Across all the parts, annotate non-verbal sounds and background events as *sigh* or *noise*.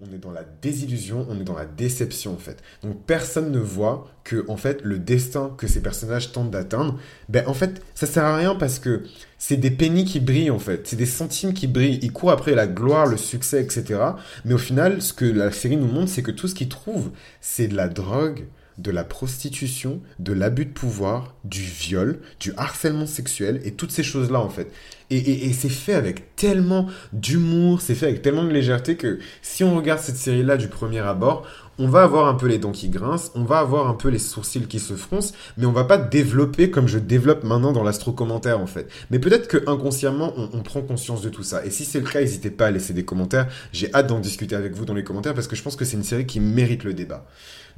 on est dans la désillusion, on est dans la déception en fait. Donc personne ne voit que en fait le destin que ces personnages tentent d'atteindre, ben en fait ça sert à rien parce que c'est des pennies qui brillent en fait, c'est des centimes qui brillent. Ils courent après la gloire, le succès, etc. Mais au final, ce que la série nous montre, c'est que tout ce qu'ils trouvent, c'est de la drogue, de la prostitution, de l'abus de pouvoir, du viol, du harcèlement sexuel et toutes ces choses-là en fait. Et, c'est fait avec tellement d'humour, c'est fait avec tellement de légèreté que si on regarde cette série-là du premier abord, on va avoir un peu les dents qui grincent, on va avoir un peu les sourcils qui se froncent, mais on va pas développer comme je développe maintenant dans l'astro-commentaire en fait. Mais peut-être que inconsciemment, on, on, prend conscience de tout ça. Et si c'est le cas, n'hésitez pas à laisser des commentaires. J'ai hâte d'en discuter avec vous dans les commentaires parce que je pense que c'est une série qui mérite le débat.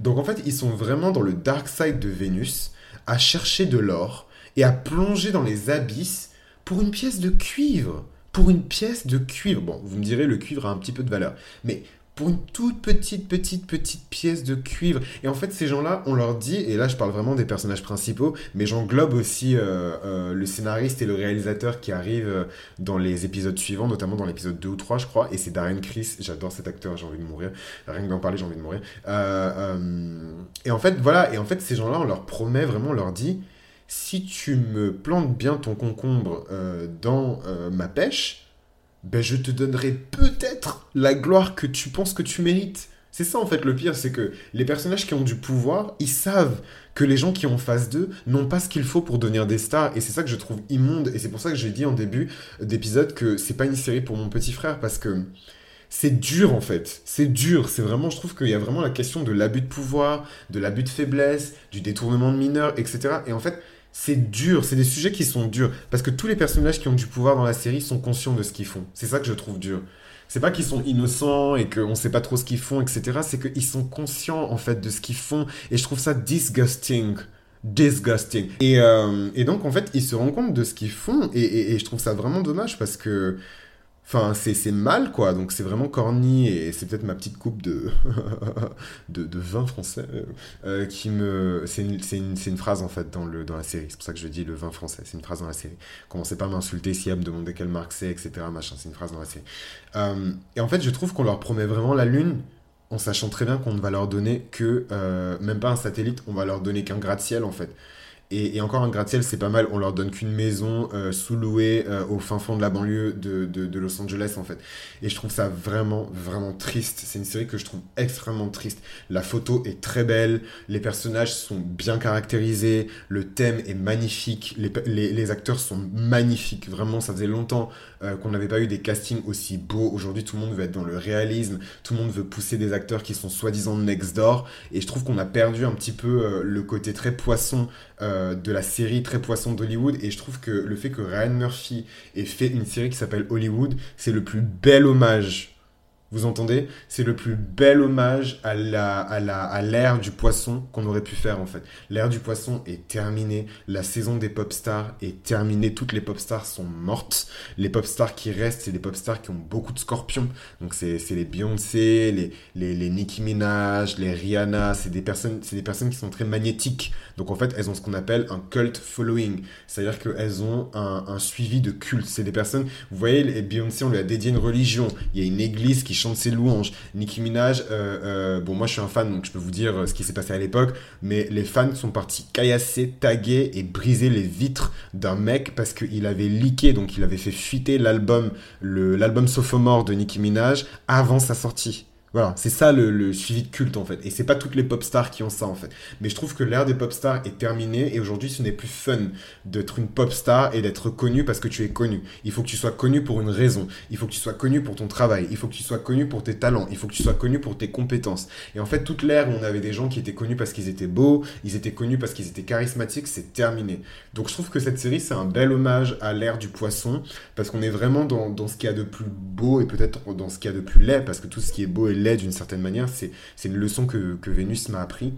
Donc en fait, ils sont vraiment dans le dark side de Vénus, à chercher de l'or et à plonger dans les abysses pour une pièce de cuivre. Pour une pièce de cuivre. Bon, vous me direz, le cuivre a un petit peu de valeur. Mais pour une toute petite, petite, petite pièce de cuivre. Et en fait, ces gens-là, on leur dit, et là je parle vraiment des personnages principaux, mais j'englobe aussi euh, euh, le scénariste et le réalisateur qui arrivent euh, dans les épisodes suivants, notamment dans l'épisode 2 ou 3, je crois, et c'est Darren Chris, j'adore cet acteur, j'ai envie de mourir, rien que d'en parler, j'ai envie de mourir. et en fait, voilà, et en fait, ces gens-là, on leur promet vraiment, on leur dit, si tu me plantes bien ton concombre dans ma pêche, ben je te donnerai peut-être la gloire que tu penses que tu mérites. C'est ça en fait le pire, c'est que les personnages qui ont du pouvoir, ils savent que les gens qui ont en face d'eux n'ont pas ce qu'il faut pour devenir des stars. Et c'est ça que je trouve immonde. Et c'est pour ça que j'ai dit en début d'épisode que c'est pas une série pour mon petit frère parce que c'est dur en fait. C'est dur. C'est vraiment, je trouve qu'il y a vraiment la question de l'abus de pouvoir, de l'abus de faiblesse, du détournement de mineurs, etc. Et en fait, c'est dur, c'est des sujets qui sont durs. Parce que tous les personnages qui ont du pouvoir dans la série sont conscients de ce qu'ils font. C'est ça que je trouve dur. C'est pas qu'ils sont innocents et qu'on sait pas trop ce qu'ils font, etc. C'est qu'ils sont conscients, en fait, de ce qu'ils font. Et je trouve ça disgusting. Disgusting. Et, euh, et donc, en fait, ils se rendent compte de ce qu'ils font. et, je trouve ça vraiment dommage parce que Enfin, c'est mal, quoi. Donc, c'est vraiment corny et c'est peut-être ma petite coupe de, *laughs* de, vin français euh, qui me. C'est une, une, phrase, en fait, dans, le, dans la série. C'est pour ça que je dis le vin français. C'est une phrase dans la série. Commencez pas à m'insulter si à me demander quelle marque c'est, etc. Machin. C'est une phrase dans la série. Euh, et en fait, je trouve qu'on leur promet vraiment la Lune en sachant très bien qu'on ne va leur donner que. Euh, même pas un satellite, on va leur donner qu'un gratte-ciel, en fait. Et, encore un gratte-ciel, c'est pas mal. On leur donne qu'une maison euh, sous-louée euh, au fin fond de la banlieue de, de, Los Angeles, en fait. Et je trouve ça vraiment, vraiment triste. C'est une série que je trouve extrêmement triste. La photo est très belle, les personnages sont bien caractérisés, le thème est magnifique, les, les, les acteurs sont magnifiques. Vraiment, ça faisait longtemps euh, qu'on n'avait pas eu des castings aussi beaux. Aujourd'hui, tout le monde veut être dans le réalisme, tout le monde veut pousser des acteurs qui sont soi-disant next door. Et je trouve qu'on a perdu un petit peu le côté très poisson euh, de la série très poisson d'Hollywood et je trouve que le fait que Ryan Murphy ait fait une série qui s'appelle Hollywood, c'est le plus bel hommage vous entendez? C'est le plus bel hommage à la à la à l'ère du poisson qu'on aurait pu faire en fait. L'ère du poisson est terminée, la saison des pop stars est terminée, toutes les pop stars sont mortes. Les pop stars qui restent, c'est des pop stars qui ont beaucoup de scorpions. Donc c'est c'est les Beyoncé, les les les Nicki Minaj, les Rihanna, c'est des personnes c'est des personnes qui sont très magnétiques. Donc en fait, elles ont ce qu'on appelle un cult following, c'est-à-dire qu'elles ont un, un suivi de culte. C'est des personnes, vous voyez, les Beyoncé on lui a dédié une religion, il y a une église qui chante ses louanges. Nicki Minaj, euh, euh, bon, moi je suis un fan, donc je peux vous dire euh, ce qui s'est passé à l'époque, mais les fans sont partis caillasser, taguer et briser les vitres d'un mec parce qu'il avait leaké, donc il avait fait fuiter l'album, l'album Sophomore de Nicki Minaj avant sa sortie. Voilà, c'est ça le, suivi de culte en fait. Et c'est pas toutes les pop stars qui ont ça en fait. Mais je trouve que l'ère des pop stars est terminée et aujourd'hui ce n'est plus fun d'être une pop star et d'être connu parce que tu es connu. Il faut que tu sois connu pour une raison. Il faut que tu sois connu pour ton travail. Il faut que tu sois connu pour tes talents. Il faut que tu sois connu pour tes compétences. Et en fait, toute l'ère où on avait des gens qui étaient connus parce qu'ils étaient beaux, ils étaient connus parce qu'ils étaient charismatiques, c'est terminé. Donc je trouve que cette série c'est un bel hommage à l'ère du poisson parce qu'on est vraiment dans, dans ce qu'il y a de plus beau et peut-être dans ce qu'il y a de plus laid parce que tout ce qui est beau et d'une certaine manière. C'est une leçon que, que Vénus m'a appris.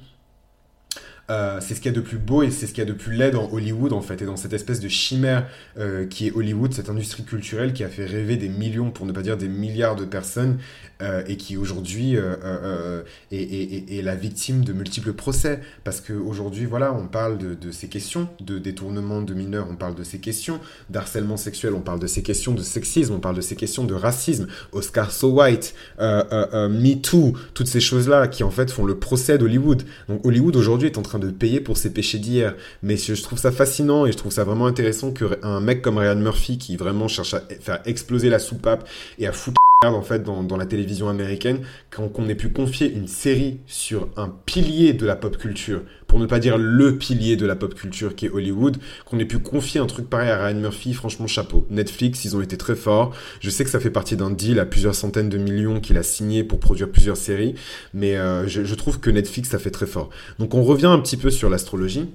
Euh, c'est ce qu'il y a de plus beau et c'est ce qu'il y a de plus laid dans Hollywood en fait et dans cette espèce de chimère euh, qui est Hollywood, cette industrie culturelle qui a fait rêver des millions pour ne pas dire des milliards de personnes euh, et qui aujourd'hui est, la victime de multiples procès parce qu'aujourd'hui voilà on parle de, ces questions de détournement de mineurs, on parle de ces questions d'harcèlement sexuel, on parle de ces questions de sexisme, on parle de ces questions de racisme, Oscar So White, Me Too, toutes ces choses là qui en fait font le procès d'Hollywood. Donc Hollywood aujourd'hui est en train de payer pour ses péchés d'hier. Mais je, trouve ça fascinant et je trouve ça vraiment intéressant qu'un mec comme Ryan Murphy, qui vraiment cherche à faire exploser la soupape et à foutre en fait dans, la télévision américaine qu'on ait pu confier une série sur un pilier de la pop culture, pour ne pas dire le pilier de la pop culture qui est Hollywood, qu'on ait pu confier un truc pareil à Ryan Murphy, franchement chapeau. Netflix, ils ont été très forts. Je sais que ça fait partie d'un deal à plusieurs centaines de millions qu'il a signé pour produire plusieurs séries, mais euh, je, je trouve que Netflix, ça fait très fort. Donc on revient un petit peu sur l'astrologie.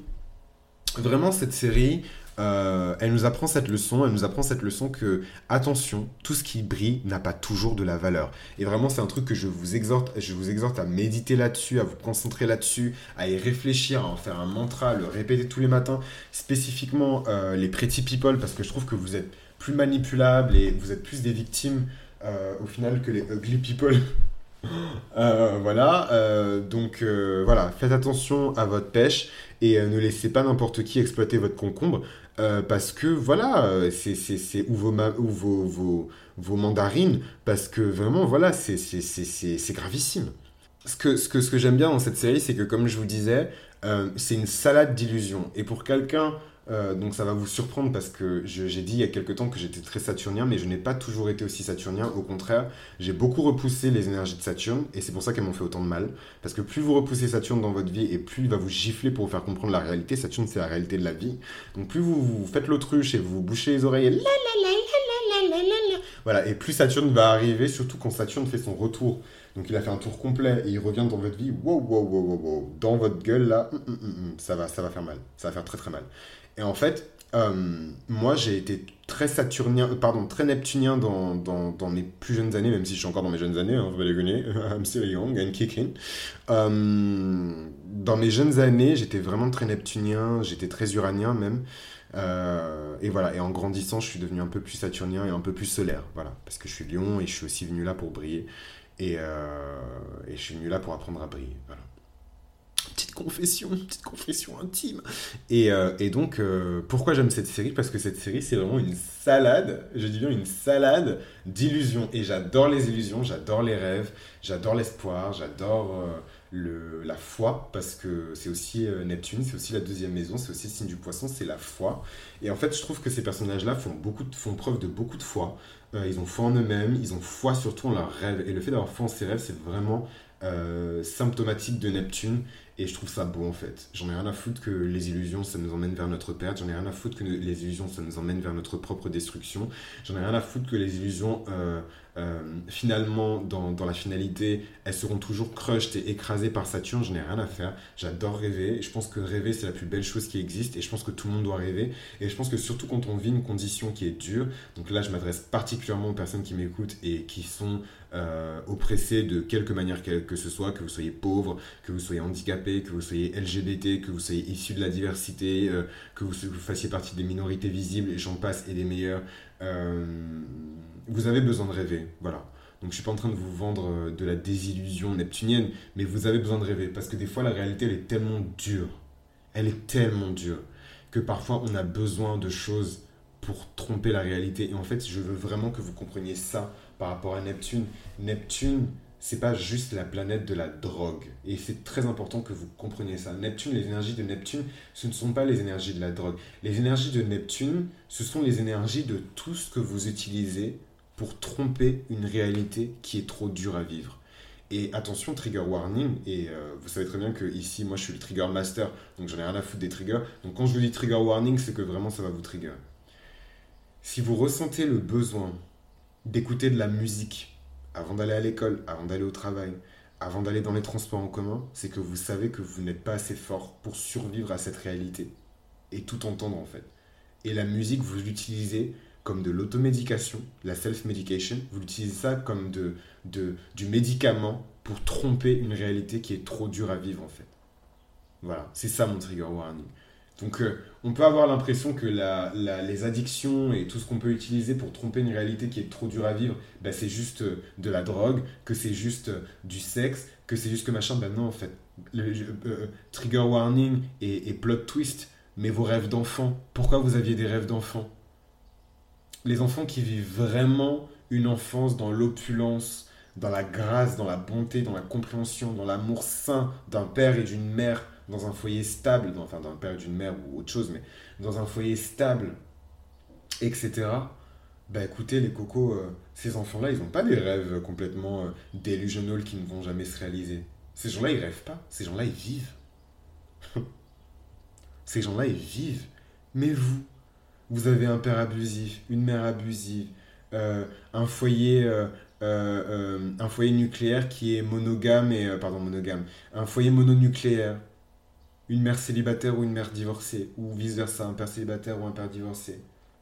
Vraiment, cette série, euh, elle nous apprend cette leçon, elle nous apprend cette leçon que, attention, tout ce qui brille n'a pas toujours de la valeur. Et vraiment, c'est un truc que je vous exhorte, je vous exhorte à méditer là-dessus, à vous concentrer là-dessus, à y réfléchir, à en faire un mantra, à le répéter tous les matins, spécifiquement euh, les pretty people, parce que je trouve que vous êtes plus manipulables et vous êtes plus des victimes euh, au final que les ugly people. *laughs* voilà, donc voilà, faites attention à votre pêche et ne laissez pas n'importe qui exploiter votre concombre. Euh, parce que voilà, euh, c'est ou, vos, ou vos, vos, vos, mandarines, parce que vraiment, voilà, c'est gravissime. Ce que, ce que, ce que j'aime bien dans cette série, c'est que comme je vous disais, euh, c'est une salade d'illusions. Et pour quelqu'un euh, donc ça va vous surprendre parce que j'ai dit il y a quelques temps que j'étais très saturnien, mais je n'ai pas toujours été aussi saturnien. Au contraire, j'ai beaucoup repoussé les énergies de Saturne et c'est pour ça qu'elles m'ont fait autant de mal. Parce que plus vous repoussez Saturne dans votre vie et plus il va vous gifler pour vous faire comprendre la réalité. Saturne, c'est la réalité de la vie. Donc plus vous, vous faites l'autruche et vous vous bouchez les oreilles et voilà, et plus Saturne va arriver, surtout quand Saturne fait son retour. Donc il a fait un tour complet et il revient dans votre vie, wow, wow, wow, wow, wow. dans votre gueule là, hum, hum, hum, ça, va, ça va faire mal, ça va faire très très mal. Et en fait, euh, moi, j'ai été très saturnien, euh, pardon, très neptunien dans, mes plus jeunes années, même si je suis encore dans mes jeunes années, hein, vous allez *laughs* I'm still young and kicking. Euh, dans mes jeunes années, j'étais vraiment très neptunien, j'étais très uranien même. et voilà, et en grandissant, je suis devenu un peu plus saturnien et un peu plus solaire, voilà, parce que je suis lion et je suis aussi venu là pour briller. Et, et je suis venu là pour apprendre à briller, voilà confession, petite confession intime. Et, euh, et donc, euh, pourquoi j'aime cette série? Parce que cette série, c'est vraiment une salade, je dis bien une salade d'illusions. Et j'adore les illusions, j'adore les rêves, j'adore l'espoir, j'adore euh, le, la foi, parce que c'est aussi Neptune, c'est aussi la deuxième maison, c'est aussi le signe du poisson, c'est la foi. Et en fait, je trouve que ces personnages-là font, beaucoup font preuve de beaucoup de foi. ils ont foi en eux-mêmes, ils ont foi surtout en leurs rêves. Et le fait d'avoir foi en ses rêves, c'est vraiment symptomatique de Neptune et je trouve ça beau en fait. J'en ai rien à foutre que les illusions ça nous emmène vers notre perte. J'en ai rien à foutre que les illusions ça nous emmène vers notre propre destruction. J'en ai rien à foutre que les illusions euh, euh, finalement, dans, dans, la finalité, elles seront toujours crushed et écrasées par Saturne. Je n'ai rien à faire. J'adore rêver. Je pense que rêver, c'est la plus belle chose qui existe. Et je pense que tout le monde doit rêver. Et je pense que surtout quand on vit une condition qui est dure, donc là, je m'adresse particulièrement aux personnes qui m'écoutent et qui sont euh, oppressées de quelque manière que, ce soit, que vous soyez pauvre, que vous soyez handicapé, que vous soyez LGBT, que vous soyez issu de la diversité, euh, que vous, fassiez partie des minorités visibles, et j'en passe, et des meilleurs. Vous avez besoin de rêver, voilà. Donc je suis pas en train de vous vendre euh, de la désillusion neptunienne, mais vous avez besoin de rêver parce que des fois la réalité elle est tellement dure, elle est tellement dure que parfois on a besoin de choses pour tromper la réalité. Et en fait, je veux vraiment que vous compreniez ça par rapport à Neptune. Neptune, c'est pas juste la planète de la drogue. Et c'est très important que vous compreniez ça. Neptune, les énergies de Neptune, ce ne sont pas les énergies de la drogue. Les énergies de Neptune, ce sont les énergies de tout ce que vous utilisez pour tromper une réalité qui est trop dure à vivre. Et attention, trigger warning, et euh, vous savez très bien que ici, moi je suis le trigger master, donc j'en ai rien à foutre des triggers. Donc quand je vous dis trigger warning, c'est que vraiment ça va vous trigger. Si vous ressentez le besoin d'écouter de la musique avant d'aller à l'école, avant d'aller au travail, avant d'aller dans les transports en commun, c'est que vous savez que vous n'êtes pas assez fort pour survivre à cette réalité et tout entendre en fait. Et la musique, vous l'utilisez comme de l'automédication, la self-medication. Vous utilisez ça comme de, de, du médicament pour tromper une réalité qui est trop dure à vivre en fait. Voilà, c'est ça mon trigger warning. Donc euh, on peut avoir l'impression que la, les addictions et tout ce qu'on peut utiliser pour tromper une réalité qui est trop dure à vivre, bah, c'est juste euh, de la drogue, que c'est juste euh, du sexe, que c'est juste que machin. Ben non, en fait, le, trigger warning et, et plot twist, mais vos rêves d'enfant. Pourquoi vous aviez des rêves d'enfant? Les enfants qui vivent vraiment une enfance dans l'opulence, dans la grâce, dans la bonté, dans la compréhension, dans l'amour sain d'un père et d'une mère dans un foyer stable, enfin dans un père d'une mère ou autre chose, mais dans un foyer stable, etc. Bah écoutez, les cocos, euh, ces enfants-là, ils n'ont pas des rêves complètement euh, delusional qui ne vont jamais se réaliser. Ces gens-là, ils rêvent pas. Ces gens-là, ils vivent. *laughs* ces gens-là, ils vivent. Mais vous, vous avez un père abusif, une mère abusive, euh, un foyer un foyer nucléaire qui est monogame et pardon monogame un foyer mononucléaire une mère célibataire ou une mère divorcée, ou vice-versa, un père célibataire ou un père divorcé.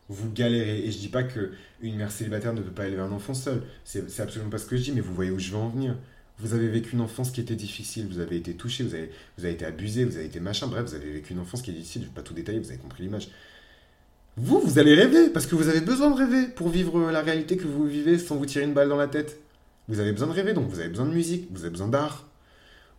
Vous galérez. Et je dis pas que une mère célibataire ne peut pas élever un enfant seul. C'est absolument pas ce que je dis, mais vous voyez où je veux en venir. Vous avez vécu une enfance qui était difficile, vous avez été touché, vous avez été abusé, vous avez été machin, bref, vous avez vécu une enfance qui est difficile, je ne vais pas tout détailler, vous avez compris l'image. Vous, vous allez rêver, parce que vous avez besoin de rêver pour vivre la réalité que vous vivez sans vous tirer une balle dans la tête. Vous avez besoin de rêver, donc vous avez besoin de musique, vous avez besoin d'art,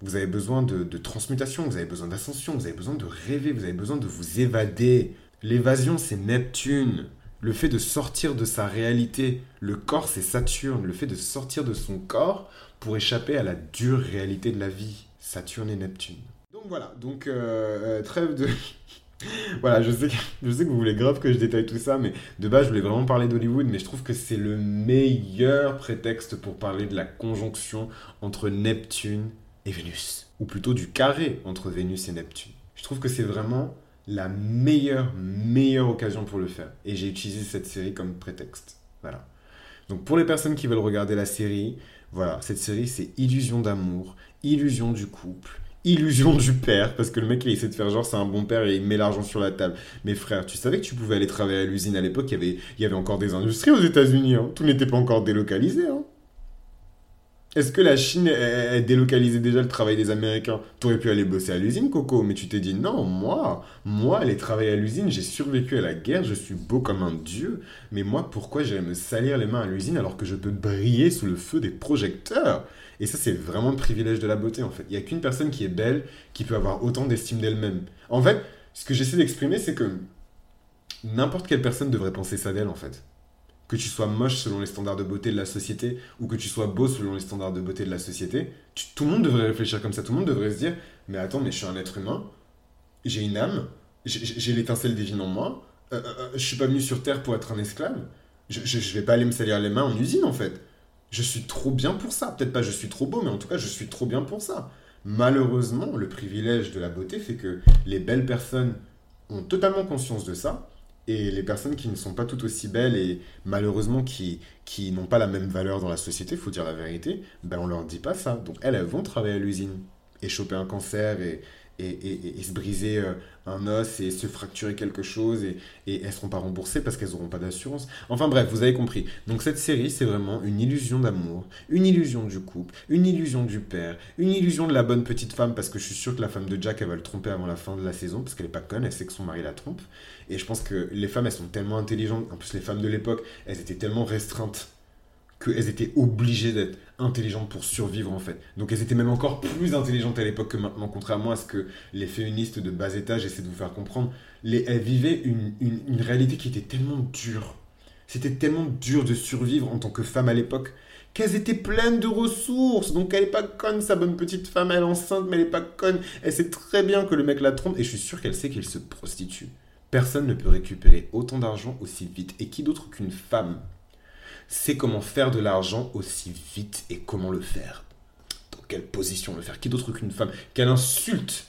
vous avez besoin de, transmutation, vous avez besoin d'ascension, vous avez besoin de rêver, vous avez besoin de vous évader. L'évasion, c'est Neptune. Le fait de sortir de sa réalité. Le corps, c'est Saturne. Le fait de sortir de son corps pour échapper à la dure réalité de la vie. Saturne et Neptune. Donc voilà, donc euh, euh, trêve de... *laughs* *laughs* voilà, je sais, que, je sais que vous voulez grave que je détaille tout ça, mais de base, je voulais vraiment parler d'Hollywood, mais je trouve que c'est le meilleur prétexte pour parler de la conjonction entre Neptune et Vénus. Ou plutôt du carré entre Vénus et Neptune. Je trouve que c'est vraiment la meilleure, meilleure occasion pour le faire. Et j'ai utilisé cette série comme prétexte. Voilà. Donc pour les personnes qui veulent regarder la série, voilà, cette série c'est Illusion d'amour, Illusion du couple, Illusion du père, parce que le mec il essaie de faire genre c'est un bon père et il met l'argent sur la table. Mais frère, tu savais que tu pouvais aller travailler à l'usine à l'époque, il y avait, encore des industries aux États-Unis, hein. tout n'était pas encore délocalisé. Hein. Est-ce que la Chine a délocalisé déjà le travail des Américains? T'aurais pu aller bosser à l'usine, Coco, mais tu t'es dit non, moi, moi, aller travailler à l'usine, j'ai survécu à la guerre, je suis beau comme un dieu, mais moi, pourquoi j'irais me salir les mains à l'usine alors que je peux briller sous le feu des projecteurs? Et ça, c'est vraiment le privilège de la beauté, en fait. Il n'y a qu'une personne qui est belle qui peut avoir autant d'estime d'elle-même. En fait, ce que j'essaie d'exprimer, c'est que n'importe quelle personne devrait penser ça d'elle, en fait que tu sois moche selon les standards de beauté de la société ou que tu sois beau selon les standards de beauté de la société, tout le monde devrait réfléchir comme ça. Tout le monde devrait se dire Mais attends, mais je suis un être humain, j'ai une âme, j'ai l'étincelle divine en moi, euh, euh, euh, je suis pas venu sur Terre pour être un esclave, je, je, vais pas aller me salir les mains en usine en fait. Je suis trop bien pour ça. Peut-être pas je suis trop beau, mais en tout cas, je suis trop bien pour ça. Malheureusement, le privilège de la beauté fait que les belles personnes ont totalement conscience de ça et les personnes qui ne sont pas tout aussi belles et malheureusement qui, qui n'ont pas la même valeur dans la société, faut dire la vérité, ben on leur dit pas ça. Donc elles, elles vont travailler à l'usine et choper un cancer et, et, se briser euh, un os et se fracturer quelque chose et, et elles seront pas remboursées parce qu'elles n'auront pas d'assurance. Enfin bref, vous avez compris. Donc cette série, c'est vraiment une illusion d'amour, une illusion du couple, une illusion du père, une illusion de la bonne petite femme parce que je suis sûr que la femme de Jack, elle va le tromper avant la fin de la saison parce qu'elle est pas conne, elle sait que son mari la trompe. Et je pense que les femmes, elles sont tellement intelligentes. En plus, les femmes de l'époque, elles étaient tellement restreintes qu'elles étaient obligées d'être intelligentes pour survivre en fait. Donc elles étaient même encore plus intelligentes à l'époque que maintenant, contrairement à ce que les féministes de bas étage essaient de vous faire comprendre. Les, elles vivaient une, une, réalité qui était tellement dure. C'était tellement dur de survivre en tant que femme à l'époque qu'elles étaient pleines de ressources. Donc elle est pas conne, sa bonne petite femme, elle est enceinte, mais elle est pas conne. Elle sait très bien que le mec la trompe et je suis sûr qu'elle sait qu'il se prostitue. Personne ne peut récupérer autant d'argent aussi vite. Et qui d'autre qu'une femme sait comment faire de l'argent aussi vite et comment le faire. Dans quelle position le faire? Qui d'autre qu'une femme? Quelle insulte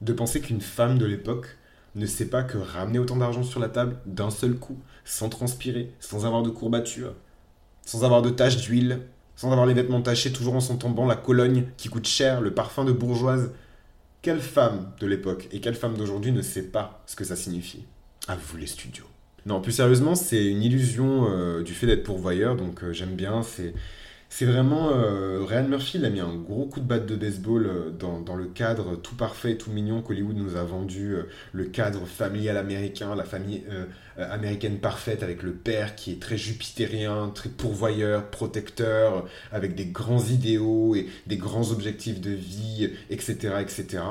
de penser qu'une femme de l'époque ne sait pas que ramener autant d'argent sur la table d'un seul coup, sans transpirer, sans avoir de courbatures, sans avoir de taches d'huile, sans avoir les vêtements tachés, toujours en son tombant, la cologne qui coûte cher, le parfum de bourgeoise, quelle femme de l'époque et quelle femme d'aujourd'hui ne sait pas ce que ça signifie? À vous les studios. Non, plus sérieusement, c'est une illusion euh, du fait d'être pourvoyeur, donc euh, j'aime bien. C'est vraiment. Euh, Ryan Murphy, il a mis un gros coup de batte de baseball dans, le cadre tout parfait, tout mignon qu'Hollywood nous a vendu. Le cadre familial américain, la famille américaine parfaite avec le père qui est très jupitérien, très pourvoyeur, protecteur, avec des grands idéaux et des grands objectifs de vie, etc. etc.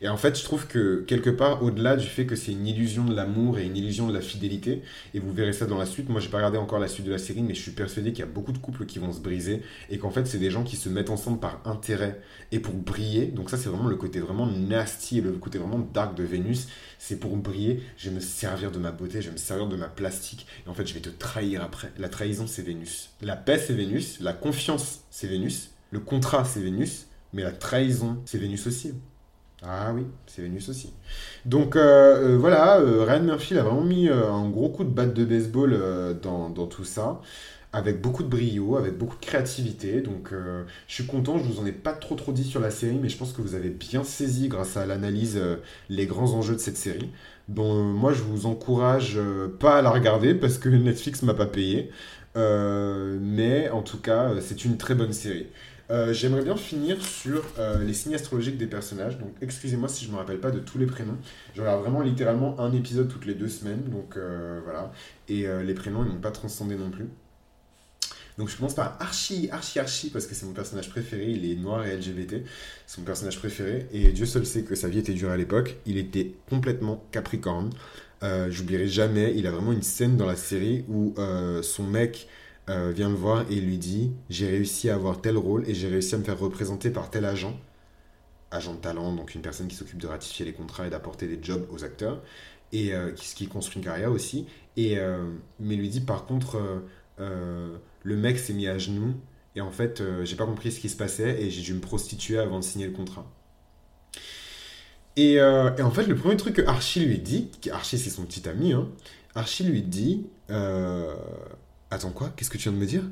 Et en fait, je trouve que quelque part, au-delà du fait que c'est une illusion de l'amour et une illusion de la fidélité, et vous verrez ça dans la suite, moi j'ai pas regardé encore la suite de la série, mais je suis persuadé qu'il y a beaucoup de couples qui vont se briser, et qu'en fait c'est des gens qui se mettent ensemble par intérêt et pour briller. Donc ça c'est vraiment le côté vraiment nasty, le côté vraiment dark de Vénus. C'est pour briller, je vais me servir de ma beauté, je vais me servir de ma plastique, et en fait je vais te trahir après. La trahison c'est Vénus. La paix c'est Vénus, la confiance c'est Vénus, le contrat c'est Vénus, mais la trahison c'est Vénus aussi. Ah oui, c'est Vénus aussi. Donc euh, euh, voilà, euh, Ryan Murphy a vraiment mis un gros coup de batte de baseball dans, tout ça, avec beaucoup de brio, avec beaucoup de créativité. Donc je suis content, je vous en ai pas trop trop dit sur la série, mais je pense que vous avez bien saisi grâce à l'analyse les grands enjeux de cette série. Donc moi je vous encourage pas à la regarder parce que *laughs* Netflix m'a pas payé. mais en tout cas, c'est une très bonne série. Euh, j'aimerais bien finir sur euh, les signes astrologiques des personnages. Donc, excusez-moi si je ne me rappelle pas de tous les prénoms. Je regarde vraiment littéralement un épisode toutes les deux semaines. Donc, euh, voilà. Et les prénoms, ils n'ont pas transcendé non plus. Donc, je commence par Archie, Archie, Archie, parce que c'est mon personnage préféré. Il est noir et LGBT. C'est mon personnage préféré. Et Dieu seul sait que sa vie était dure à l'époque. Il était complètement capricorne. J'oublierai jamais. Il a vraiment une scène dans la série où son mec euh, vient me voir et lui dit j'ai réussi à avoir tel rôle et j'ai réussi à me faire représenter par tel agent, agent de talent, donc une personne qui s'occupe de ratifier les contrats et d'apporter des jobs aux acteurs, et euh, qui, construit une carrière aussi. Et, euh, mais lui dit par contre, le mec s'est mis à genoux et en fait, j'ai pas compris ce qui se passait et j'ai dû me prostituer avant de signer le contrat. Et, et, en fait, le premier truc que Archie lui dit, Archie c'est son petit ami, hein, Archie lui dit Attends quoi? Qu'est-ce que tu viens de me dire?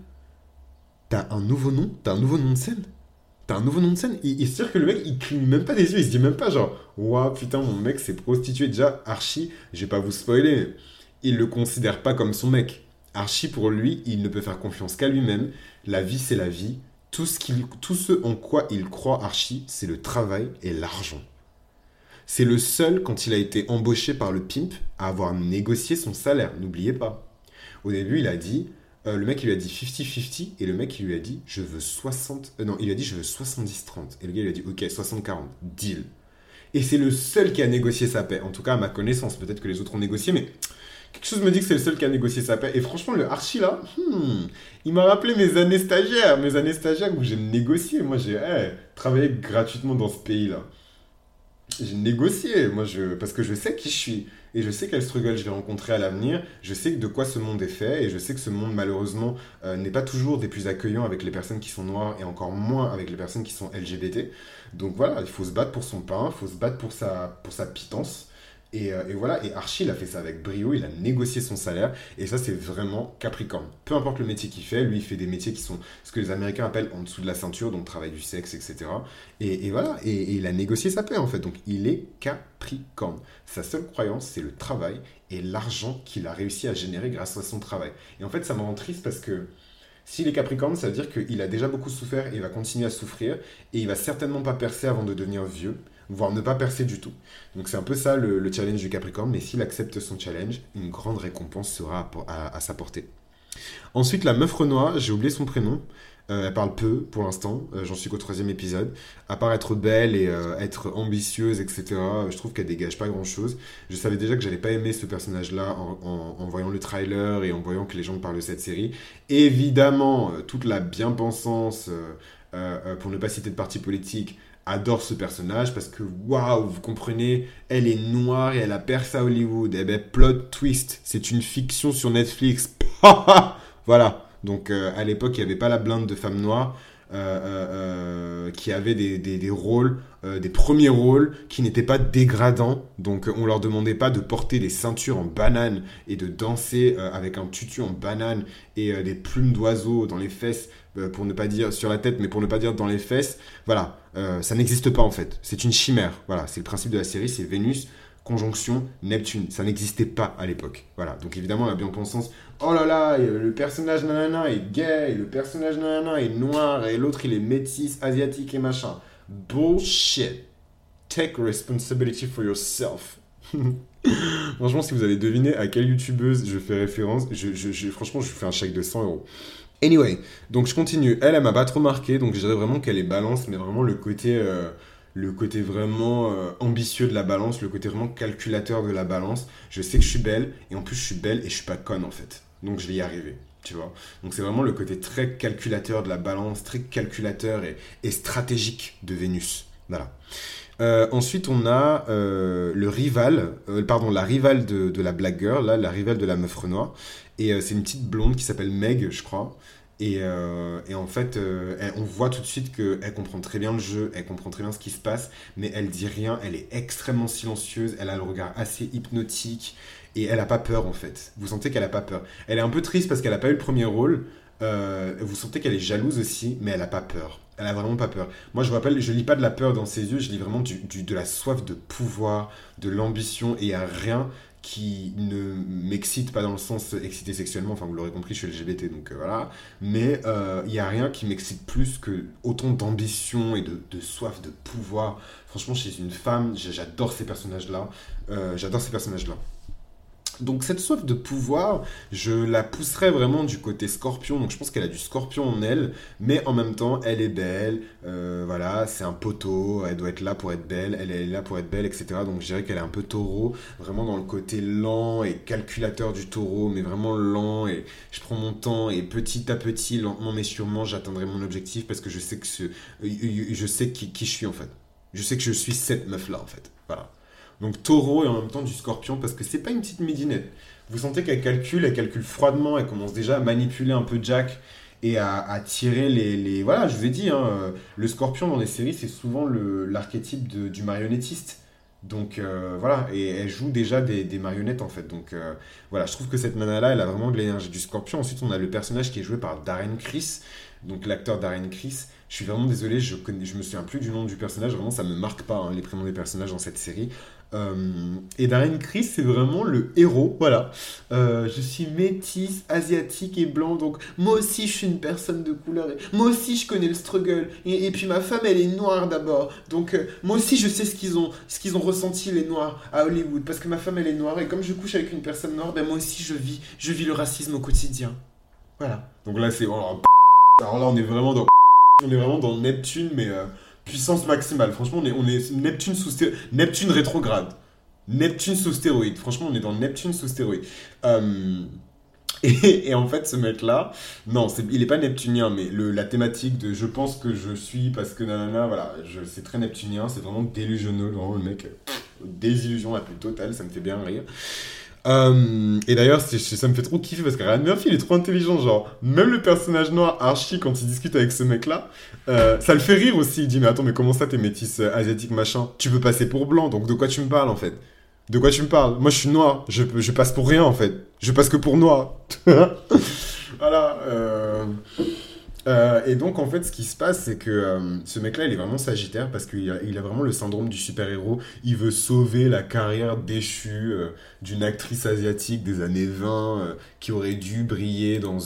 T'as un nouveau nom? T'as un nouveau nom de scène? T'as un nouveau nom de scène? Il, se dire que le mec, il cligne même pas des yeux, il se dit même pas genre, waouh, putain, mon mec s'est prostitué déjà, Archie, je vais pas vous spoiler. Il le considère pas comme son mec. Archie, pour lui, il ne peut faire confiance qu'à lui-même. La vie, c'est la vie. Tout ce, tout ce en quoi il croit Archie, c'est le travail et l'argent. C'est le seul, quand il a été embauché par le pimp, à avoir négocié son salaire. N'oubliez pas. Au début, il a dit, euh, le mec il lui a dit 50-50 et le mec il lui a dit je veux 60 euh, non il lui a dit je veux 70-30 et le gars il lui a dit ok 60-40 deal. Et c'est le seul qui a négocié sa paix. En tout cas à ma connaissance peut-être que les autres ont négocié mais quelque chose me dit que c'est le seul qui a négocié sa paix. Et franchement le Archie là hmm, il m'a rappelé mes années stagiaires mes années stagiaires où j'ai négocié moi j'ai travaillé gratuitement dans ce pays là j'ai négocié moi je parce que je sais qui je suis et je sais quel struggle je vais rencontrer à l'avenir, je sais de quoi ce monde est fait, et je sais que ce monde malheureusement euh, n'est pas toujours des plus accueillants avec les personnes qui sont noires, et encore moins avec les personnes qui sont LGBT. Donc voilà, il faut se battre pour son pain, il faut se battre pour sa, pour sa pitance, euh, et, voilà, et Archie, il a fait ça avec brio, il a négocié son salaire, et ça, c'est vraiment Capricorne. Peu importe le métier qu'il fait, lui, il fait des métiers qui sont ce que les Américains appellent en dessous de la ceinture, donc travail du sexe, etc. Et, voilà, et, il a négocié sa paix, en fait. Donc, il est Capricorne. Sa seule croyance, c'est le travail et l'argent qu'il a réussi à générer grâce à son travail. Et en fait, ça me rend triste parce que s'il est Capricorne, ça veut dire qu'il a déjà beaucoup souffert et il va continuer à souffrir, et il va certainement pas percer avant de devenir vieux voire ne pas percer du tout. Donc c'est un peu ça le, challenge du Capricorne, mais s'il accepte son challenge, une grande récompense sera à, sa portée. Ensuite, la meuf Renoir, j'ai oublié son prénom. Euh, elle parle peu pour l'instant, euh, j'en suis qu'au troisième épisode. À part être belle et euh, être ambitieuse, etc., je trouve qu'elle dégage pas grand chose. Je savais déjà que j'allais pas aimer ce personnage-là en, voyant le trailer et en voyant que les gens parlent de cette série. Évidemment, toute la bien-pensance, pour ne pas citer de parti politique, adore ce personnage parce que waouh, vous comprenez, elle est noire et elle a percé à Hollywood. Eh ben, plot twist, c'est une fiction sur Netflix. *laughs* voilà. Donc euh, à l'époque, il n'y avait pas la blinde de femmes noires. Euh, euh, qui avaient des, des, rôles, des premiers rôles qui n'étaient pas dégradants. Donc on leur demandait pas de porter des ceintures en banane et de danser avec un tutu en banane et des plumes d'oiseaux dans les fesses pour ne pas dire sur la tête, mais pour ne pas dire dans les fesses. Voilà, ça n'existe pas en fait. C'est une chimère. Voilà, c'est le principe de la série, c'est Vénus conjonction Neptune. Ça n'existait pas à l'époque. Voilà. Donc évidemment, la bien-pensance, oh là là, le personnage nanana est gay, le personnage nanana est noir, et l'autre il est métis, asiatique et machin. Bullshit. Take responsibility for yourself. *laughs* franchement, si vous avez deviné à quelle youtubeuse je fais référence, je, franchement, je fais un chèque de 100 euros. Anyway, donc je continue. Elle, elle m'a pas trop marqué, donc je dirais vraiment qu'elle est balance, mais vraiment le côté, euh, le côté vraiment euh, ambitieux de la balance, le côté vraiment calculateur de la balance. Je sais que je suis belle, et en plus je suis belle et je suis pas conne en fait. Donc je vais y arriver, tu vois. Donc c'est vraiment le côté très calculateur de la balance, très calculateur et, stratégique de Vénus. Voilà. Euh, ensuite, on a le rival, pardon, la rivale de, la black girl, la rivale de la meuf Renoir. Et c'est une petite blonde qui s'appelle Meg, je crois. Euh, et, en fait, euh, on voit tout de suite qu'elle comprend très bien le jeu, elle comprend très bien ce qui se passe, mais elle dit rien, elle est extrêmement silencieuse, elle a le regard assez hypnotique, et elle n'a pas peur en fait. Vous sentez qu'elle n'a pas peur. Elle est un peu triste parce qu'elle n'a pas eu le premier rôle, euh, vous sentez qu'elle est jalouse aussi, mais elle n'a pas peur. Elle a vraiment pas peur. Moi, je vous rappelle, je lis pas de la peur dans ses yeux, je lis vraiment de la soif de pouvoir, de l'ambition, et il n'y a rien qui ne m'excite pas dans le sens excité sexuellement, enfin vous l'aurez compris, je suis LGBT, donc euh, voilà, mais il euh, n'y a rien qui m'excite plus que autant d'ambition et de, de, soif de pouvoir. Franchement, chez une femme, j'adore ces personnages-là, euh, j'adore ces personnages-là. Donc cette soif de pouvoir, je la pousserais vraiment du côté scorpion. Donc je pense qu'elle a du scorpion en elle, mais en même temps, elle est belle. Euh, voilà, c'est un poteau, elle doit être là pour être belle, elle est là pour être belle, etc. Donc je dirais qu'elle est un peu taureau, vraiment dans le côté lent et calculateur du taureau, mais vraiment lent. Et je prends mon temps et petit à petit, lentement mais sûrement, j'atteindrai mon objectif parce que je sais que je sais qui, qui je suis en fait. Je sais que je suis cette meuf là en fait. Voilà. Donc taureau et en même temps du scorpion parce que c'est pas une petite midinette. Vous sentez qu'elle calcule, elle calcule froidement, elle commence déjà à manipuler un peu Jack et à, tirer les, Voilà, je vous ai dit, hein, euh, le scorpion dans les séries, c'est souvent l'archétype du marionnettiste. Donc euh, voilà, et elle joue déjà des, marionnettes en fait. Donc euh, voilà, je trouve que cette nana-là, elle a vraiment de l'énergie du scorpion. Ensuite, on a le personnage qui est joué par Darren Criss, donc l'acteur Darren Criss. Je suis vraiment désolé, je me souviens plus du nom du personnage, vraiment ça me marque pas hein, les prénoms des personnages dans cette série. Euh, et Darren Criss, c'est vraiment le héros. Voilà. Euh, je suis métisse, asiatique et blanc, donc moi aussi je suis une personne de couleur. moi aussi je connais le struggle. Et, puis ma femme, elle est noire d'abord. Donc euh, moi aussi je sais ce qu'ils ont, ce ont ressenti les noirs à Hollywood, parce que ma femme elle est noire et comme je couche avec une personne noire, ben moi aussi je vis, je vis le racisme au quotidien. Voilà. Donc là c'est, *laughs* alors là on est vraiment dans, on est vraiment dans Neptune, mais puissance maximale. Franchement, on est, Neptune sous Neptune rétrograde. Neptune sous stéroïde. Franchement, on est dans Neptune sous stéroïde. Euh, *laughs* et, en fait, ce mec-là, non, il n'est pas neptunien, mais le, la thématique de je pense que je suis parce que nanana, voilà, c'est très neptunien, c'est vraiment délusionneux, vraiment le mec, désillusion la plus totale, ça me fait bien rire. Euh, et d'ailleurs, ça me fait trop kiffer parce que Ryan Murphy, il est trop intelligent. Genre, même le personnage noir Archie, quand il discute avec ce mec-là, euh, ça le fait rire aussi. Il dit Mais attends, mais comment ça, t'es métis euh, asiatique, machin? Tu veux passer pour blanc, donc de quoi tu me parles en fait? De quoi tu me parles? Moi, je suis noir, je, je passe pour rien en fait. Je passe que pour noir. *laughs* voilà. Euh. Et donc, en fait, ce qui se passe, c'est que euh, ce mec-là, il est vraiment sagittaire parce qu'il a, il vraiment le syndrome du super-héros. Il veut sauver la carrière déchue euh, d'une actrice asiatique des années 20 qui aurait dû briller dans,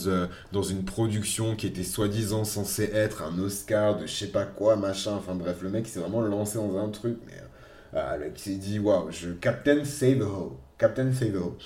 une production qui était soi-disant censée être un Oscar de je sais pas quoi, machin. Enfin bref, le mec s'est vraiment lancé dans un truc, mais il s'est dit, waouh, je Captain Save Ho. Captain Save Ho.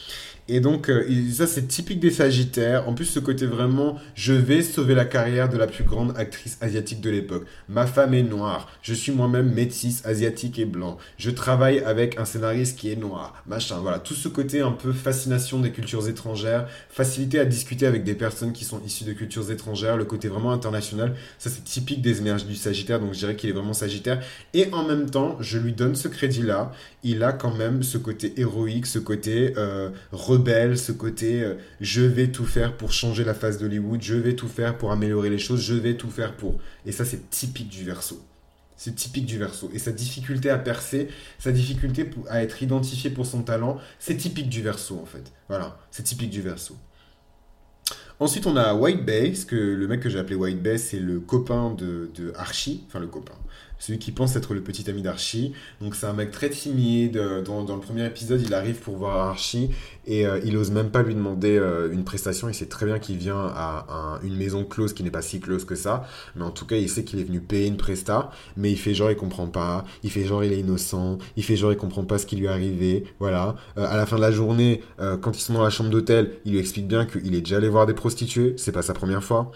Et donc, euh, ça, c'est typique des Sagittaires. En plus, ce côté vraiment, je vais sauver la carrière de la plus grande actrice asiatique de l'époque. Ma femme est noire. Je suis moi-même métisse, asiatique et blanc. Je travaille avec un scénariste qui est noir. Machin. Voilà. Tout ce côté un peu fascination des cultures étrangères, facilité à discuter avec des personnes qui sont issues de cultures étrangères, le côté vraiment international. Ça, c'est typique des énergies du Sagittaire. Donc, je dirais qu'il est vraiment Sagittaire. Et en même temps, je lui donne ce crédit-là. Il a quand même ce côté héroïque, ce côté euh, rebelle, ce côté euh, je vais tout faire pour changer la face d'Hollywood, je vais tout faire pour améliorer les choses, je vais tout faire pour. Et ça, c'est typique du verso. C'est typique du verso. Et sa difficulté à percer, sa difficulté à être identifié pour son talent, c'est typique du verso en fait. Voilà, c'est typique du verso. Ensuite, on a White Bay, que le mec que j'ai appelé White Bay, c'est le copain de, de, Archie, enfin le copain. Celui qui pense être le petit ami d'Archie. Donc c'est un mec très timide. Euh, dans, le premier épisode, il arrive pour voir Archie et euh, il ose même pas lui demander euh, une prestation. Il sait très bien qu'il vient à une maison close qui n'est pas si close que ça. Mais en tout cas, il sait qu'il est venu payer une presta. Mais il fait genre il comprend pas. Il fait genre il est innocent. Il fait genre il comprend pas ce qui lui est arrivé. Voilà. à la fin de la journée, quand ils sont dans la chambre d'hôtel, il lui explique bien qu'il est déjà allé voir des prostituées. C'est pas sa première fois.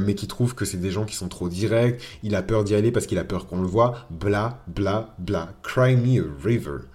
mais qu'il trouve que c'est des gens qui sont trop directs. Il a peur d'y aller parce qu'il a peur qu'on le voit. Bla, bla, bla. Cry me a river.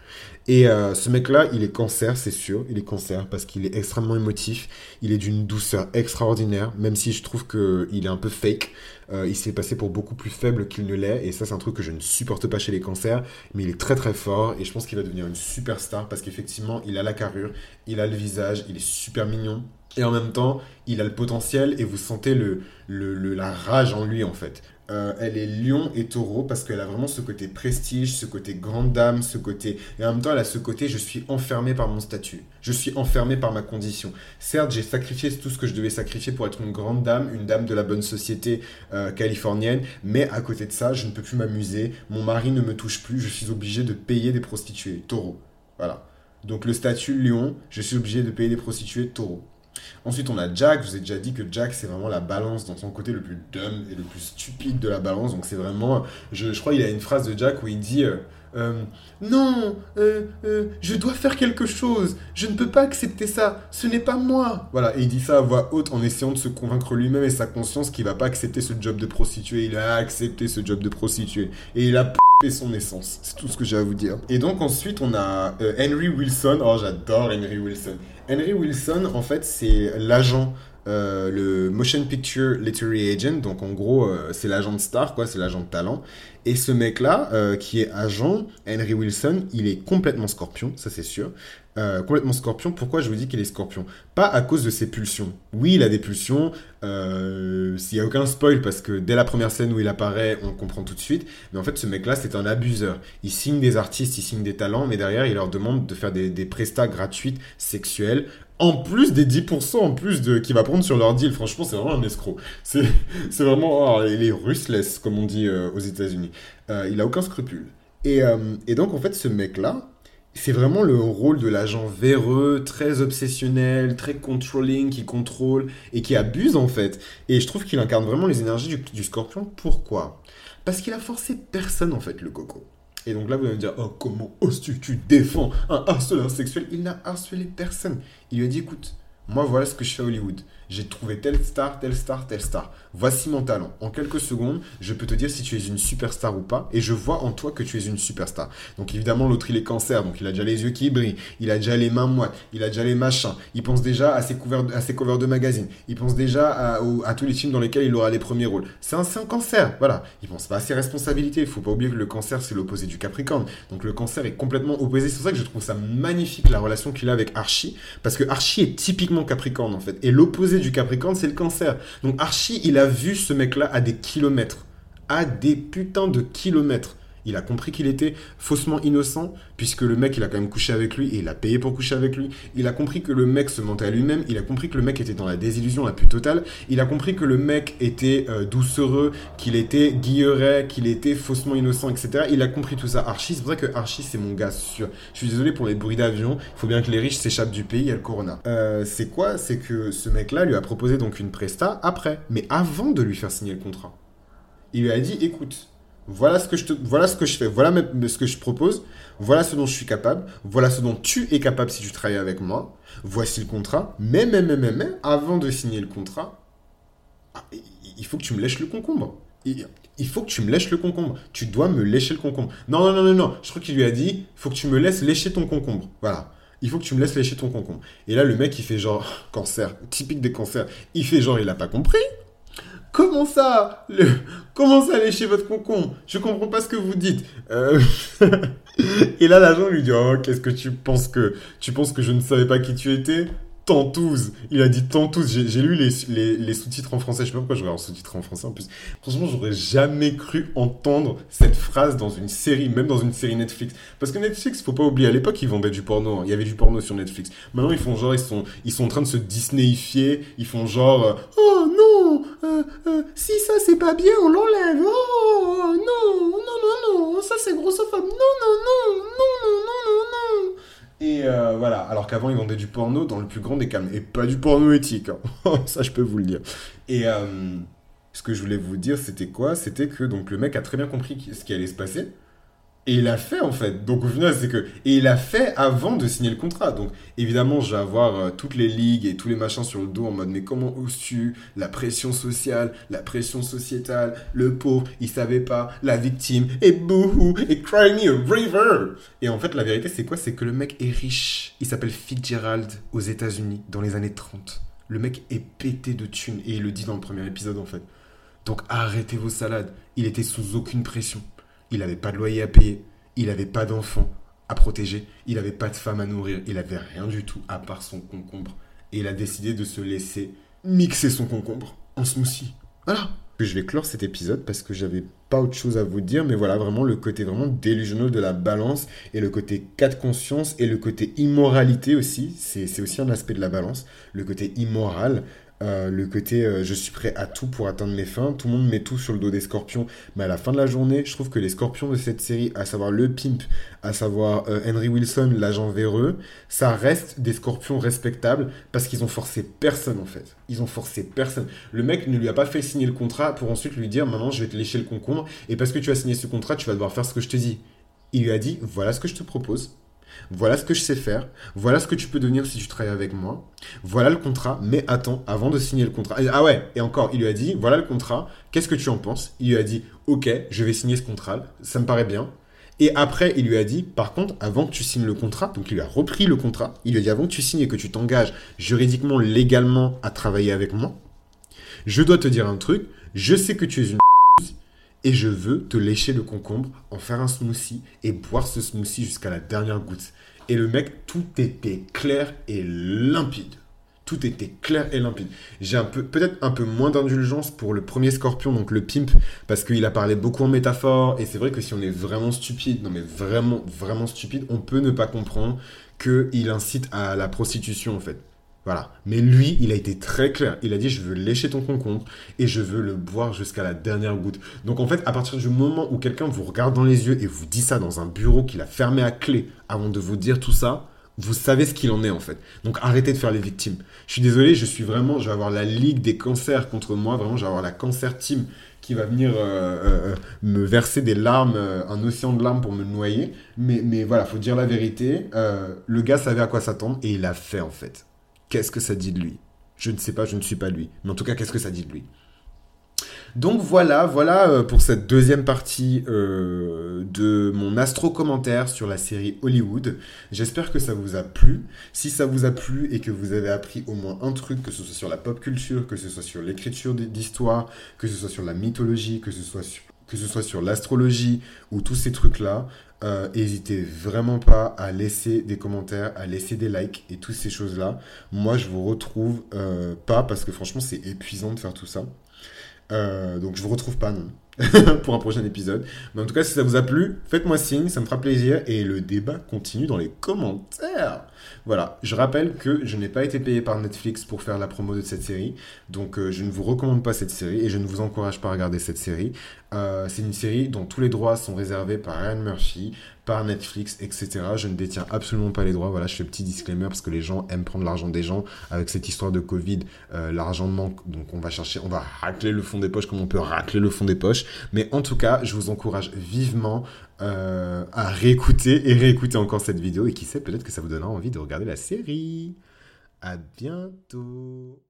Et euh, ce mec-là, il est cancer, c'est sûr. Il est cancer parce qu'il est extrêmement émotif. Il est d'une douceur extraordinaire, même si je trouve qu'il est un peu fake. Euh, il s'est passé pour beaucoup plus faible qu'il ne l'est. Et ça, c'est un truc que je ne supporte pas chez les cancers. Mais il est très très fort. Et je pense qu'il va devenir une superstar parce qu'effectivement, il a la carrure, il a le visage, il est super mignon. Et en même temps, il a le potentiel et vous sentez le la rage en lui en fait. Euh, elle est lion et taureau parce qu'elle a vraiment ce côté prestige, ce côté grande dame, ce côté... Et en même temps, elle a ce côté je suis enfermé par mon statut. Je suis enfermé par ma condition. Certes, j'ai sacrifié tout ce que je devais sacrifier pour être une grande dame, une dame de la bonne société euh, californienne, mais à côté de ça, je ne peux plus m'amuser. Mon mari ne me touche plus, je suis obligé de payer des prostituées. Taureau. Voilà. Donc le statut lion, je suis obligé de payer des prostituées. Taureau. Ensuite, on a Jack. Je vous ai déjà dit que Jack, c'est vraiment la balance dans son côté le plus dumb et le plus stupide de la balance. Donc, c'est vraiment. Je, crois qu'il a une phrase de Jack où il dit. Euh, euh, non, euh, je dois faire quelque chose. Je ne peux pas accepter ça. Ce n'est pas moi. Voilà, et il dit ça à voix haute en essayant de se convaincre lui-même et sa conscience qu'il va pas accepter ce job de prostituée. Il a accepté ce job de prostituée et il a p son essence. C'est tout ce que j'ai à vous dire. Et donc ensuite on a Henry Wilson. Oh, j'adore Henry Wilson. Henry Wilson, en fait, c'est l'agent, euh, le Motion Picture Literary Agent. Donc, en gros, euh, c'est l'agent de star, quoi, c'est l'agent de talent. Et ce mec-là, euh, qui est agent, Henry Wilson, il est complètement scorpion, ça c'est sûr. complètement scorpion. Pourquoi je vous dis qu'il est scorpion? Pas à cause de ses pulsions. Oui, il a des pulsions. S'il n'y a aucun spoil, parce que dès la première scène où il apparaît, on comprend tout de suite. Mais en fait, ce mec-là, c'est un abuseur. Il signe des artistes, il signe des talents, mais derrière, il leur demande de faire des, des prestats gratuites sexuelles en plus des 10% en plus de qu'il va prendre sur leur deal. Franchement, c'est vraiment un escroc. C'est, *laughs* vraiment oh, est rustless comme on dit euh, aux États-Unis. Euh, il a aucun scrupule. Et, euh, et, donc en fait, ce mec-là, c'est vraiment le rôle de l'agent véreux, très obsessionnel, très controlling, qui contrôle et qui abuse en fait. Et je trouve qu'il incarne vraiment les énergies du, du Scorpion. Pourquoi? Parce qu'il a forcé personne en fait le coco. Et donc là, vous allez me dire, oh, comment oses-tu, tu défends un harceleur sexuel Il n'a harcelé personne. Il lui a dit, écoute, moi, voilà ce que je fais à Hollywood j'ai trouvé telle star, telle star, telle star. Voici mon talent. En quelques secondes, je peux te dire si tu es une superstar ou pas, et je vois en toi que tu es une superstar. Donc évidemment, l'autre, il est cancer, donc il a déjà les yeux qui brillent, il a déjà les mains moites, il a déjà les machins, il pense déjà à ses, covers de magazines, il pense déjà à, tous les films dans lesquels il aura les premiers rôles. C'est un, un, cancer, voilà. Il pense pas à ses responsabilités. Il faut pas oublier que le cancer, c'est l'opposé du capricorne. Donc le cancer est complètement opposé. C'est pour ça que je trouve ça magnifique, la relation qu'il a avec Archie, parce que Archie est typiquement capricorne, en fait. Et l'opposé du capricorne, c'est le cancer. Donc Archie, il a vu ce mec-là à des kilomètres. À des putains de kilomètres. Il a compris qu'il était faussement innocent, puisque le mec, il a quand même couché avec lui et il a payé pour coucher avec lui. Il a compris que le mec se mentait à lui-même. Il a compris que le mec était dans la désillusion la plus totale. Il a compris que le mec était euh, doucereux, qu'il était guilleret, qu'il était faussement innocent, etc. Il a compris tout ça. Archie, c'est vrai que Archie, c'est mon gars sûr. Je suis désolé pour les bruits d'avion. Il faut bien que les riches s'échappent du pays. Il y a le corona. Euh, c'est quoi? C'est que ce mec-là lui a proposé donc une presta après, mais avant de lui faire signer le contrat. Il lui a dit, écoute, voilà ce que je te, voilà ce que je fais, voilà ce que je propose, voilà ce dont je suis capable, voilà ce dont tu es capable si tu travailles avec moi. Voici le contrat. Mais, mais, mais, mais, mais, avant de signer le contrat, ah, il faut que tu me lèches le concombre. Il faut que tu me lèches le concombre. Tu dois me lécher le concombre. Non, non, non, non, non. Je crois qu'il lui a dit, il faut que tu me laisses lécher ton concombre. Voilà. Il faut que tu me laisses lécher ton concombre. Et là, le mec, il fait genre, *laughs* cancer, typique des cancers. Il fait genre, il n'a pas compris. Comment ça le... Comment ça lécher votre concombre? Je comprends pas ce que vous dites. Euh, *laughs* et là, l'agent lui dit Oh, qu'est-ce que tu penses que tu penses que je ne savais pas qui tu étais? Tantouze. Il a dit Tantouze. J'ai lu les, les, sous-titres en français. Je sais pas pourquoi je regarde en sous-titres en français en plus. Franchement, j'aurais jamais cru entendre cette phrase dans une série, même dans une série Netflix. Parce que Netflix, faut pas oublier, à l'époque, ils vendaient du porno. Hein. Il y avait du porno sur Netflix. Maintenant, ils font genre, ils sont, ils sont en train de se Disneyifier. Ils font genre, euh, oh non, euh, euh, si ça c'est pas bien, on l'enlève. Oh non, non, non, c'est grossophobe. Non, non, non, non, non, non, non, non. Et euh, voilà, alors qu'avant, ils vendaient du porno dans le plus grand des calmes. Et pas du porno éthique. hein. *laughs* Ça, je peux vous le dire. Et euh, ce que je voulais vous dire, c'était quoi? C'était que donc le mec a très bien compris ce qui allait se passer. Et il a fait en fait. Donc au final, c'est que. Et il a fait avant de signer le contrat. Donc évidemment, je vais avoir euh, toutes les ligues et tous les machins sur le dos en mode mais comment oses-tu? La pression sociale, la pression sociétale, le pauvre, il savait pas, la victime, et bouhou, et cry me a river. Et en fait, la vérité, c'est quoi? C'est que le mec est riche. Il s'appelle Fitzgerald aux États-Unis dans les années 30. Le mec est pété de thunes et il le dit dans le premier épisode en fait. Donc arrêtez vos salades. Il était sous aucune pression. Il n'avait pas de loyer à payer. Il n'avait pas d'enfants à protéger. Il n'avait pas de femme à nourrir. Il n'avait rien du tout à part son concombre. Et il a décidé de se laisser mixer son concombre en smoothie. Voilà. Je vais clore cet épisode parce que j'avais pas autre chose à vous dire, mais voilà vraiment le côté vraiment délusionnel de la balance et le côté cas de conscience et le côté immoralité aussi. C'est c'est aussi un aspect de la balance, le côté immoral. Euh, le côté euh, je suis prêt à tout pour atteindre mes fins. Tout le monde met tout sur le dos des scorpions. Mais à la fin de la journée, je trouve que les scorpions de cette série, à savoir le pimp, à savoir euh, Henry Wilson, l'agent véreux, ça reste des scorpions respectables parce qu'ils ont forcé personne en fait. Ils ont forcé personne. Le mec ne lui a pas fait signer le contrat pour ensuite lui dire maintenant je vais te lécher le concombre et parce que tu as signé ce contrat, tu vas devoir faire ce que je te dis. Il lui a dit voilà ce que je te propose. Voilà ce que je sais faire. Voilà ce que tu peux devenir si tu travailles avec moi. Voilà le contrat. Mais attends, avant de signer le contrat. Ah ouais, et encore, il lui a dit voilà le contrat. Qu'est-ce que tu en penses? Il lui a dit ok, je vais signer ce contrat. Ça me paraît bien. Et après, il lui a dit, par contre, avant que tu signes le contrat, donc il lui a repris le contrat, il lui a dit, avant que tu signes et que tu t'engages juridiquement, légalement à travailler avec moi, je dois te dire un truc, je sais que tu es une et je veux te lécher le concombre, en faire un smoothie et boire ce smoothie jusqu'à la dernière goutte. Et le mec, tout était clair et limpide. Tout était clair et limpide. J'ai un peu, peut-être un peu moins d'indulgence pour le premier scorpion, donc le pimp, parce qu'il a parlé beaucoup en métaphore. Et c'est vrai que si on est vraiment stupide, non mais vraiment, vraiment stupide, on peut ne pas comprendre qu'il incite à la prostitution en fait. Voilà. Mais lui, il a été très clair. Il a dit Je veux lécher ton concombre et je veux le boire jusqu'à la dernière goutte. Donc en fait, à partir du moment où quelqu'un vous regarde dans les yeux et vous dit ça dans un bureau qu'il a fermé à clé avant de vous dire tout ça, vous savez ce qu'il en est en fait. Donc arrêtez de faire les victimes. Je suis désolé, je suis vraiment. Je vais avoir la ligue des cancers contre moi. Vraiment, je vais avoir la cancer team qui va venir euh, euh, me verser des larmes, euh, un océan de larmes pour me noyer. Mais, mais voilà, faut dire la vérité. Euh, le gars savait à quoi s'attendre et il a fait en fait. Qu'est-ce que ça dit de lui? Je ne sais pas, je ne suis pas lui. Mais en tout cas, qu'est-ce que ça dit de lui? Donc voilà, voilà euh, pour cette deuxième partie euh, de mon astro commentaire sur la série Hollywood. J'espère que ça vous a plu. Si ça vous a plu et que vous avez appris au moins un truc, que ce soit sur la pop culture, que ce soit sur l'écriture d'histoire, que ce soit sur la mythologie, que ce soit sur, que ce soit sur l'astrologie ou tous ces trucs-là, euh, n'hésitez vraiment pas à laisser des commentaires, à laisser des likes et toutes ces choses-là. Moi, je vous retrouve euh, pas parce que franchement, c'est épuisant de faire tout ça. Euh, donc je vous retrouve pas non *laughs* pour un prochain épisode. Mais en tout cas, si ça vous a plu, faites-moi signe, ça me fera plaisir et le débat continue dans les commentaires. Voilà, je rappelle que je n'ai pas été payé par Netflix pour faire la promo de cette série, donc je ne vous recommande pas cette série et je ne vous encourage pas à regarder cette série. Euh, c'est une série dont tous les droits sont réservés par Ryan Murphy, par Netflix, etc. Je ne détiens absolument pas les droits. Voilà, je fais petit disclaimer parce que les gens aiment prendre l'argent des gens. Avec cette histoire de Covid, euh, l'argent manque, donc on va chercher, on va racler le fond des poches comme on peut racler le fond des poches. Mais en tout cas, je vous encourage vivement euh, à réécouter et réécouter encore cette vidéo. Et qui sait, peut-être que ça vous donnera envie de regarder la série. À bientôt.